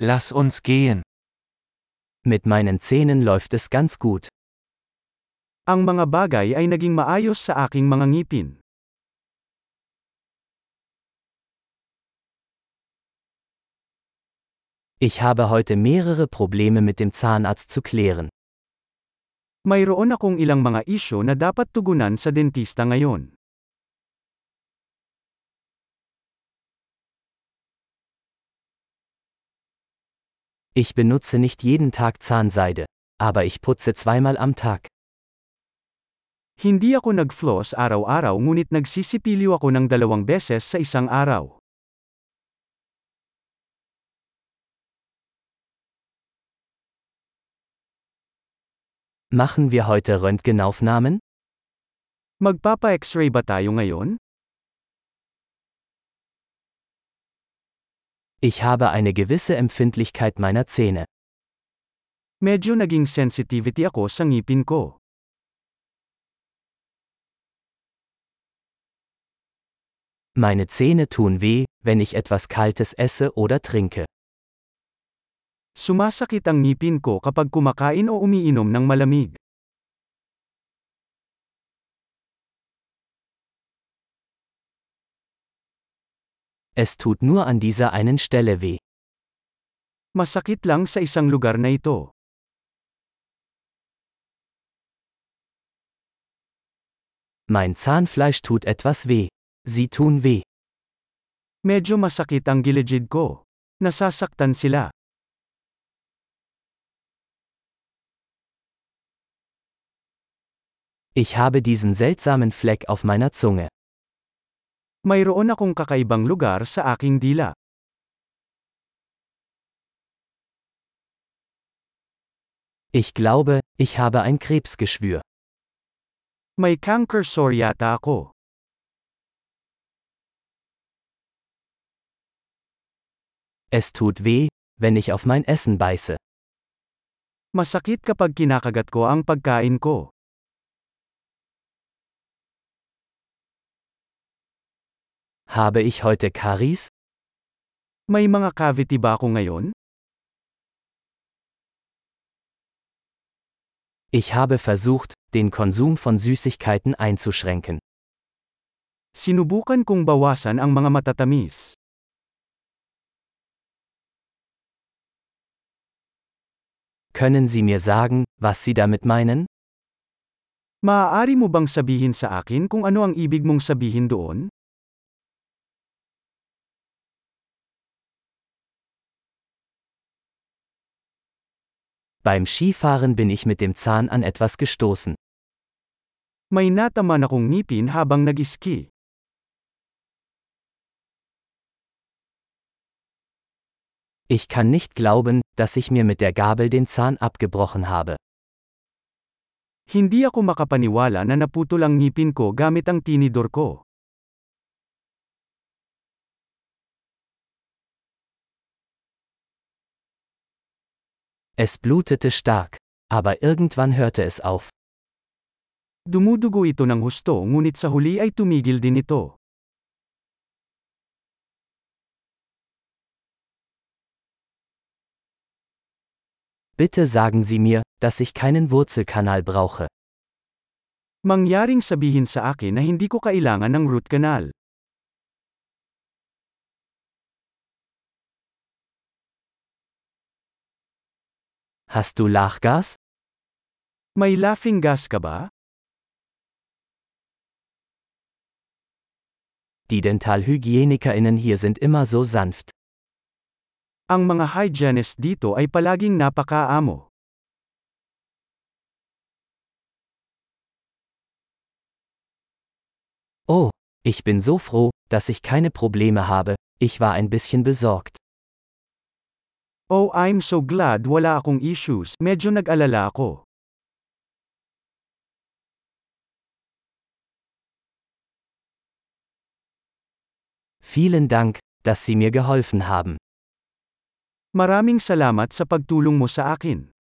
Lass uns gehen. Mit meinen Zähnen läuft es ganz gut. Ang mga bagay ay naging maayos sa aking mga ngipin. Ich habe heute mehrere Probleme mit dem Zahnarzt zu klären. Mayroon akong ilang mga isyo na dapat tugunan sa dentista ngayon. Ich benutze nicht jeden Tag Zahnseide, aber ich putze zweimal am Tag. Hindi ako nag-floss araw-araw ngunit nagsisipilyo ako ng dalawang beses sa isang araw. Machen wir heute Röntgenaufnahmen? Magpapa-x-ray ba tayo ngayon? Ich habe eine gewisse Empfindlichkeit meiner Zähne. Medyo naging sensitivity ako sa ngipin ko. Meine Zähne tun weh, wenn ich etwas Kaltes esse oder trinke. Sumasakit ang ngipin ko kapag kumakain o umiinom ng malamig. Es tut nur an dieser einen Stelle weh. Masakit lang sa isang lugar na ito. Mein Zahnfleisch tut etwas weh. Sie tun weh. Medyo masakit ang gilid ko. Nasasaktan sila. Ich habe diesen seltsamen Fleck auf meiner Zunge. Mayroon akong kakaibang lugar sa aking dila. Ich glaube, ich habe ein Krebsgeschwür. May canker sore yata ako. Es tut weh, wenn ich auf mein Essen beiße. Masakit kapag kinakagat ko ang pagkain ko. Habe ich heute Karies? May mga cavity ba ako ngayon? Ich habe versucht, den Konsum von Süßigkeiten einzuschränken. Sinubukan kong bawasan ang mga matatamis. Können Sie mir sagen, was Sie damit meinen? Maaari mo bang sabihin sa akin kung ano ang ibig mong sabihin doon? Beim Skifahren bin ich mit dem Zahn an etwas gestoßen. May nataman akong ngipin habang nag-ski. Ich kann nicht glauben, dass ich mir mit der Gabel den Zahn abgebrochen habe. Hindi ako makapaniwala na naputol ang ngipin ko gamit ang tinidor ko. Es blutete stark, aber irgendwann hörte es auf. Dumudugo ito ng husto ngunit sa huli ay tumigil din ito. Bitte sagen Sie mir, dass ich keinen Wurzelkanal brauche. Mangyaring sabihin sa akin na hindi ko kailangan ng root canal. Hast du Lachgas? May laughing gas ka ba? Die Dentalhygienikerinnen hier sind immer so sanft. Ang mga hygienist dito ay palaging napakaamo. Oh, ich bin so froh, dass ich keine Probleme habe, ich war ein bisschen besorgt. Oh, I'm so glad wala akong issues, medyo nag-alala ako. Vielen Dank, dass Sie mir geholfen haben. Maraming salamat sa pagtulong mo sa akin.